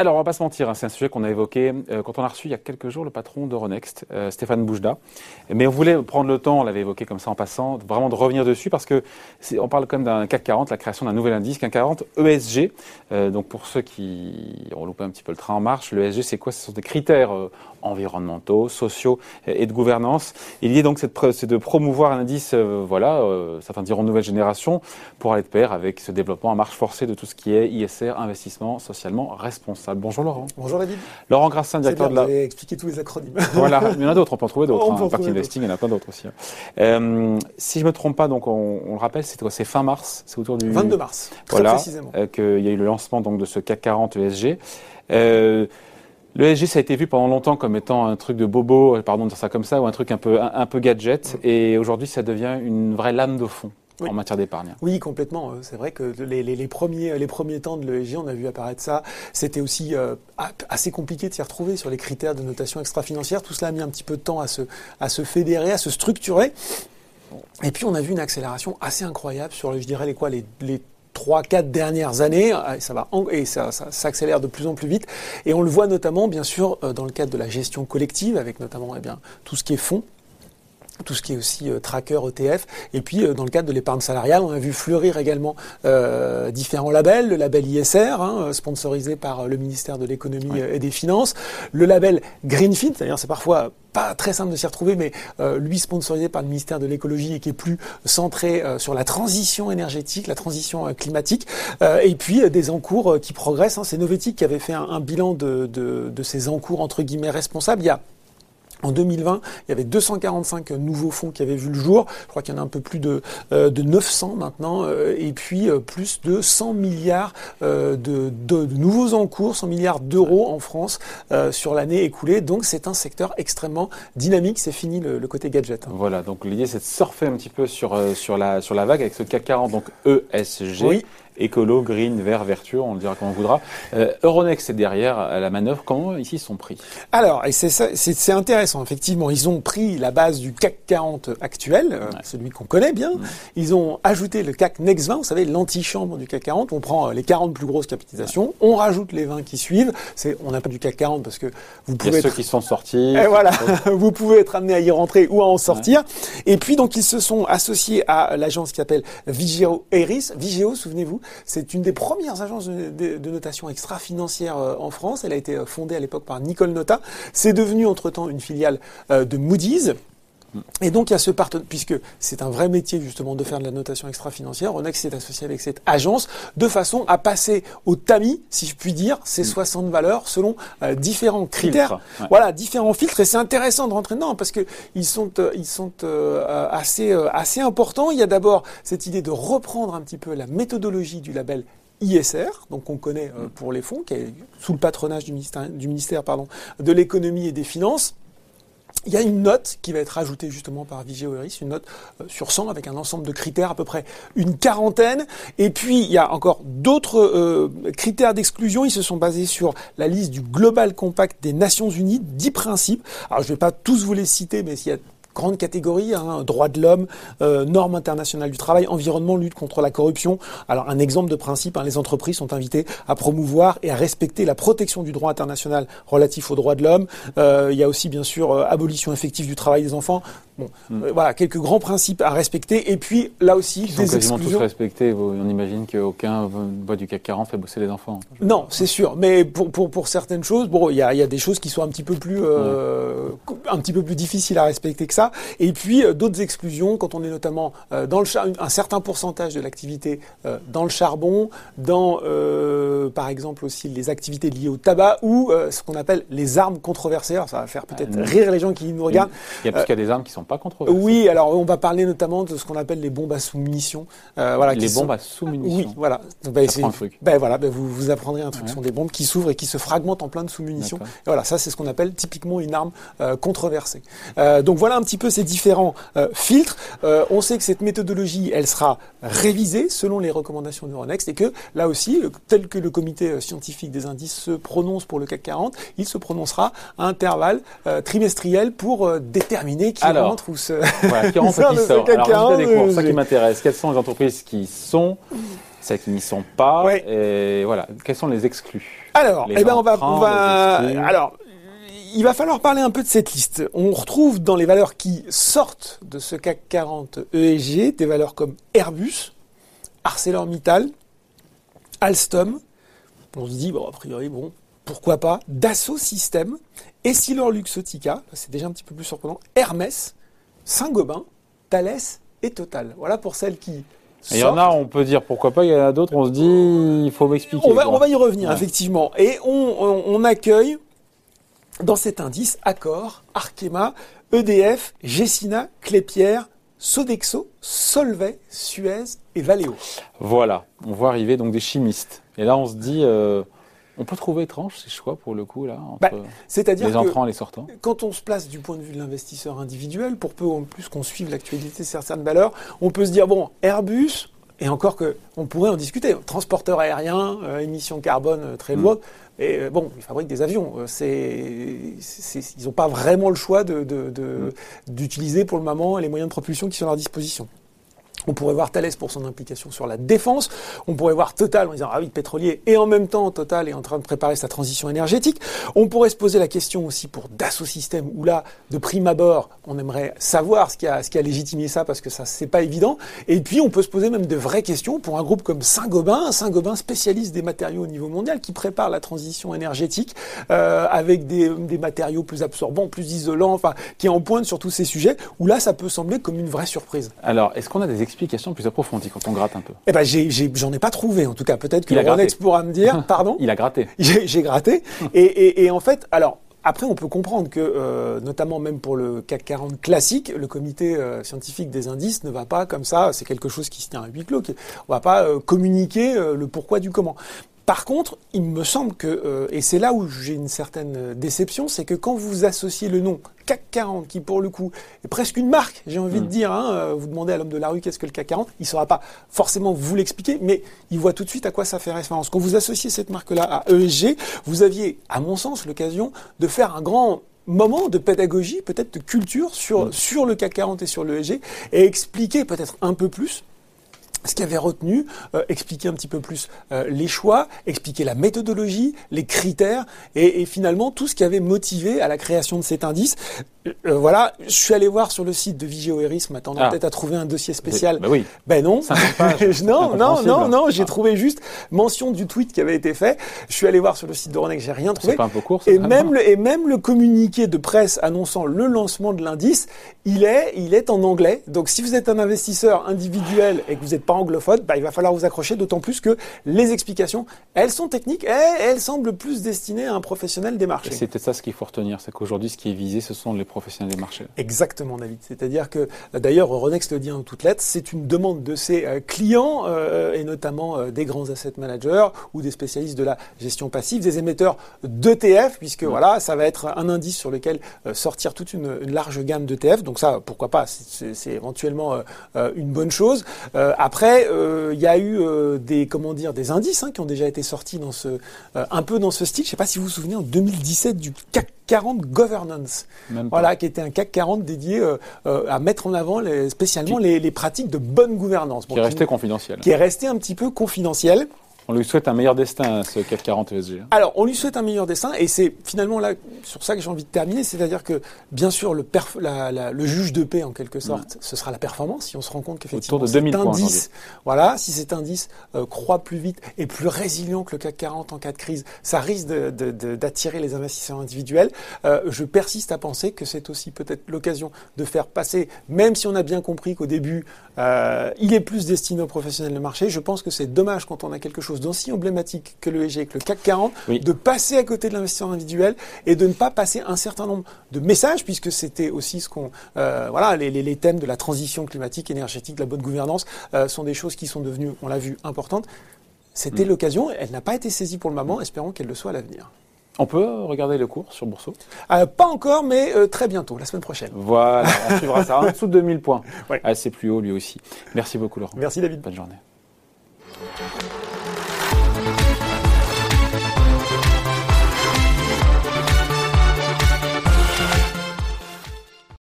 Alors, on va pas se mentir, hein, c'est un sujet qu'on a évoqué euh, quand on a reçu il y a quelques jours le patron d'Euronext, euh, Stéphane Boujda. Mais on voulait prendre le temps, on l'avait évoqué comme ça en passant, vraiment de revenir dessus parce que on parle quand même d'un CAC 40, la création d'un nouvel indice, CAC 40 ESG. Euh, donc pour ceux qui ont loupé un petit peu le train en marche, l'ESG c'est quoi? Ce sont des critères environnementaux, sociaux et de gouvernance. Et L'idée donc c'est de, promouvoir un indice, voilà, certains diront nouvelle génération, pour aller de pair avec ce développement à marche forcée de tout ce qui est ISR, investissement socialement responsable. Bonjour Laurent. Bonjour David. Laurent Grassin, directeur de la. Vous expliqué tous les acronymes. voilà, il y en a d'autres, on peut en trouver d'autres. Hein. Parti Investing, il y en a plein d'autres aussi. Hein. Euh, si je me trompe pas, donc on, le rappelle, c'est quoi? C'est fin mars, c'est autour du 22 mars. Très voilà, précisément. Euh, qu'il y a eu le lancement donc de ce CAC 40 ESG. Euh, le ESG, ça a été vu pendant longtemps comme étant un truc de bobo, pardon de dire ça comme ça, ou un truc un peu, un peu gadget. Mm. Et aujourd'hui, ça devient une vraie lame de fond en matière d'épargne. Oui, complètement. C'est vrai que les, premiers, les premiers temps de l'ESG, on a vu apparaître ça. C'était aussi euh, assez compliqué de s'y retrouver sur les critères de notation extra-financière. Tout cela a mis un petit peu de temps à se, à se fédérer, à se structurer. Et puis on a vu une accélération assez incroyable sur, je dirais, les quoi, les, les 3-4 dernières années, et ça va et ça, s'accélère de plus en plus vite. Et on le voit notamment, bien sûr, euh, dans le cadre de la gestion collective, avec notamment eh bien, tout ce qui est fonds, tout ce qui est aussi euh, tracker ETF. Et puis, euh, dans le cadre de l'épargne salariale, on a vu fleurir également euh, différents labels. Le label ISR, hein, sponsorisé par le ministère de l'économie et des finances. Le label Greenfit, d'ailleurs c'est parfois pas très simple de s'y retrouver, mais lui sponsorisé par le ministère de l'écologie et qui est plus centré sur la transition énergétique, la transition climatique, et puis des encours qui progressent. Hein. C'est Novetic qui avait fait un, un bilan de, de, de, ces encours entre guillemets responsables. Il y a en 2020, il y avait 245 nouveaux fonds qui avaient vu le jour. Je crois qu'il y en a un peu plus de, euh, de 900 maintenant. Euh, et puis euh, plus de 100 milliards de, de, nouveaux encours, 100 milliards d'euros en France sur l'année écoulée. Donc c'est un secteur extrêmement dynamique. C'est fini le, côté gadget. Hein. Voilà, donc l'idée c'est de surfer un petit peu sur, sur, la, sur la vague avec ce CAC 40, donc ESG. Oui écolo, green, vert, vertueux, on le dira comme on voudra. Euh, Euronext est derrière à la manœuvre. Comment ici ils sont pris? Alors, et c'est c'est intéressant. Effectivement, ils ont pris la base du CAC 40 actuel, euh, celui qu'on connaît bien. Ils ont ajouté le CAC Next 20, vous savez, l'antichambre du CAC 40. On prend euh, les 40 plus grosses capitalisations, on rajoute les 20 qui suivent. C'est, on n'a pas du CAC 40 parce que vous pouvez. Il y a ceux qui sont sortis. Et voilà, vous pouvez être amené à y rentrer ou à en sortir. Et puis donc ils se sont associés à l'agence qui s'appelle Vigeo Eris. Vigeo, souvenez-vous, c'est une des premières agences de, notation extra-financière euh, en France. Elle a été euh, fondée à l'époque par Nicole Nota. C'est devenu entre-temps une filiale euh, de Moody's. Et donc il y a ce partenariat, puisque c'est un vrai métier justement de faire de la notation extra-financière, Ronex s'est associé avec cette agence de façon à passer au tamis, si je puis dire, ces 60 mm. valeurs selon différents critères, voilà, différents filtres. Et c'est intéressant de rentrer dedans parce que ils sont, ils sont assez, assez importants. Il y a d'abord cette idée de reprendre un petit peu la méthodologie du label ISR, donc qu'on connaît mm. pour les fonds, qui est sous le patronage du ministère, du ministère pardon, de l'économie et des finances. Il y a une note qui va être ajoutée justement par Vigeo Eris, une note euh, sur 100 avec un ensemble de critères, à peu près une quarantaine. Et puis il y a encore d'autres euh, critères d'exclusion. Ils se sont basés sur la liste du Global Compact des Nations Unies, 10 principes. Alors je ne vais pas tous vous les citer, mais s'il y a grande catégorie, hein, droits de l'homme, euh, normes internationales du travail, environnement, lutte contre la corruption. Alors un exemple de principe, hein, les entreprises sont invitées à promouvoir et à respecter la protection du droit international relatif aux droits de l'homme. Euh, il y a aussi bien sûr euh, abolition effective du travail des enfants. Bon, hmm. voilà, quelques grands principes à respecter. Et puis là aussi, Ils sont des quasiment tous respectés. On imagine qu'aucun bois du CAC 40 fait bosser les enfants. Non, c'est sûr. Mais pour, pour, pour certaines choses, bon, il y a, y a des choses qui sont un petit peu plus euh, un petit peu plus difficiles à respecter que ça. Et puis euh, d'autres exclusions quand on est notamment euh, dans le un certain pourcentage de l'activité dans le charbon, dans par exemple aussi les activités liées au tabac ou ce qu'on appelle les armes controversées. Alors, ça va faire peut-être ah, rire les gens qui nous regardent. Il y a plus qu'à des armes qui sont pas Oui, alors on va parler notamment de ce qu'on appelle les bombes à sous-munitions. Euh, voilà, les bombes à sous-munitions. Oui, voilà. C'est un truc. Ben voilà, ben, vous, vous apprendrez un truc. Ce sont des bombes qui s'ouvrent et qui se fragmentent en plein de sous-munitions. Voilà, ça c'est ce qu'on appelle typiquement une arme euh, controversée. Euh, donc voilà un petit peu ces différents euh, filtres. Euh, on sait que cette méthodologie, elle sera révisée selon les recommandations d'Euronext et que là aussi, tel que le comité scientifique des indices se prononce pour le CAC 40, il se prononcera à intervalles trimestriels pour déterminer qui Alors, ou Voilà, qui rentre qui sort. Alors, des cours, ça qui m'intéresse. Quelles sont les entreprises qui sont celles qui n'y sont pas. Ouais. Et voilà, quels sont les exclus? Alors, Les eh ben on va, on va, alors, il va falloir parler un peu de cette liste. On retrouve dans les valeurs qui sortent de ce CAC 40 ESG des valeurs comme Airbus, ArcelorMittal, Alstom. On se dit, bon, a priori, bon, pourquoi pas, Dassault Systèmes, Essilor Luxottica, c'est déjà un petit peu plus surprenant, Hermès, Saint-Gobain, Thales et Total. Voilà pour celles qui Il y en a, on peut dire pourquoi pas, il y en a d'autres, on se dit, il faut m'expliquer. On va, quoi. on va y revenir, Ouais. effectivement. Et on, on- on accueille dans cet indice Accor, Arkema, EDF, Gessina, Clépierre, Sodexo, Solvay, Suez et Valeo. Voilà, on voit arriver donc des chimistes. Et là, on se dit, euh, on peut trouver étrange ces choix pour le coup, là, entre Bah, C'est-à-dire les que entrants et les sortants. quand on se place du point de vue de l'investisseur individuel, pour peu en plus qu'on suive l'actualité de certaines valeurs, on peut se dire, bon, Airbus, et encore que on pourrait en discuter, transporteur aérien, euh, émissions carbone euh, très Mm. lourdes, et euh, bon, ils fabriquent des avions. C'est, ils n'ont pas vraiment le choix de, de- de- d'utiliser pour le moment les moyens de propulsion qui sont à leur disposition. On pourrait voir Thales pour son implication sur la défense. On pourrait voir Total en disant ah oui pétrolier et en même temps Total est en train de préparer sa transition énergétique. On pourrait se poser la question aussi pour Dassault Systèmes où là de prime abord on aimerait savoir ce qui a légitimé ça parce que ça c'est pas évident. Et puis on peut se poser même de vraies questions pour un groupe comme Saint-Gobain, Saint-Gobain spécialiste des matériaux au niveau mondial qui prépare la transition énergétique euh, avec des, des matériaux plus absorbants, plus isolants, enfin qui est en pointe sur tous ces sujets où là ça peut sembler comme une vraie surprise. Alors, est-ce qu'on a des explications plus approfondies quand on gratte un peu Eh ben, j'en ai pas trouvé, en tout cas. Peut-être que. Ronex pourra me dire. Pardon Il a gratté. J'ai, gratté. Et, et, et en fait, alors. Après, on peut comprendre que, euh, notamment même pour le CAC 40 classique, le comité euh, scientifique des indices ne va pas comme ça. C'est quelque chose qui se tient à huis clos. qui- On va pas euh, communiquer le pourquoi du comment. Par contre, il me semble que, et c'est là où j'ai une certaine déception, c'est que quand vous associez le nom CAC 40, qui pour le coup est presque une marque, j'ai envie de dire, hein, euh, vous demandez à l'homme de la rue qu'est-ce que le CAC 40, il ne saura pas forcément vous l'expliquer, mais il voit tout de suite à quoi ça fait référence. Quand vous associez cette marque-là à ESG, vous aviez, à mon sens, l'occasion de faire un grand moment de pédagogie, peut-être de culture sur, sur le CAC 40 et sur l'ESG, et expliquer peut-être un peu plus ce qui avait retenu, euh, expliquer un petit peu plus euh, les choix, expliquer la méthodologie, les critères et, et finalement tout ce qui avait motivé à la création de cet indice. Euh, voilà, je suis allé voir sur le site de Vigeo Eris, m'attendant Ah. peut-être à trouver un dossier spécial. Bah oui. Ben non, 50 pages. non, non, non, non, j'ai Ah. trouvé juste mention du tweet qui avait été fait. Je suis allé voir sur le site de Ronex, j'ai rien trouvé. C'est pas un peu court, Et même, le, et même le communiqué de presse annonçant le lancement de l'indice, il est, il est en anglais. Donc si vous êtes un investisseur individuel et que vous n'êtes pas anglophone, bah, il va falloir vous accrocher, d'autant plus que les explications, elles sont techniques et elles semblent plus destinées à un professionnel des marchés. C'est peut-être ça ce qu'il faut retenir, c'est qu'aujourd'hui, ce qui est visé, ce sont les professionnels des marchés. Exactement, David. C'est-à-dire que, d'ailleurs, Renex le dit en toutes lettres, c'est une demande de ses euh, clients, euh, et notamment euh, des grands asset managers ou des spécialistes de la gestion passive, des émetteurs d'ETF, puisque voilà, ça va être un indice sur lequel euh, sortir toute une, une large gamme d'ETF. Donc ça, pourquoi pas, c'est- éventuellement une bonne chose. Euh, après, euh, il y a eu euh, des, comment dire, des indices hein, qui ont déjà été sortis dans ce, euh, un peu dans ce style. Je sais pas si vous vous souvenez, en 2017, du CAC 40 Governance. Voilà, qui était un CAC 40 dédié à mettre en avant les- spécialement Qui- les, les pratiques de bonne gouvernance. Bon, qui est resté confidentiel. qui est resté un petit peu confidentiel. On lui souhaite un meilleur destin ce CAC 40 ESG. Alors, on lui souhaite un meilleur dessin, et c'est finalement là sur ça que j'ai envie de terminer, c'est-à-dire que bien sûr le, perf- la- la- le juge de paix en quelque sorte, ce sera la performance. Si on se rend compte qu'effectivement cet 2000 points indice, voilà, si cet indice euh, croît plus vite et plus résilient que le CAC 40 en cas de crise, ça risque de- de- de- d'attirer les investisseurs individuels. Euh, je persiste à penser que c'est aussi peut-être l'occasion de faire passer, même si on a bien compris qu'au début euh, il est plus destiné aux professionnels de marché. Je pense que c'est dommage quand on a quelque chose d'aussi emblématique que le EG, que le CAC 40, Oui. de passer à côté de l'investisseur individuel et de ne pas passer un certain nombre de messages, puisque c'était aussi ce qu'on, euh, voilà, les, les- les thèmes de la transition climatique, énergétique, de la bonne gouvernance euh, sont des choses qui sont devenues, on l'a vu, importantes. C'était Mm. l'occasion, elle n'a pas été saisie pour le moment, espérons qu'elle le soit à l'avenir. On peut regarder le cours sur Bourseau Euh, pas encore, mais euh, très bientôt, la semaine prochaine. Voilà, on suivra ça en dessous de 2000 points. Ouais. Ah, c'est plus haut lui aussi. Merci beaucoup Laurent. Merci David. Bonne journée.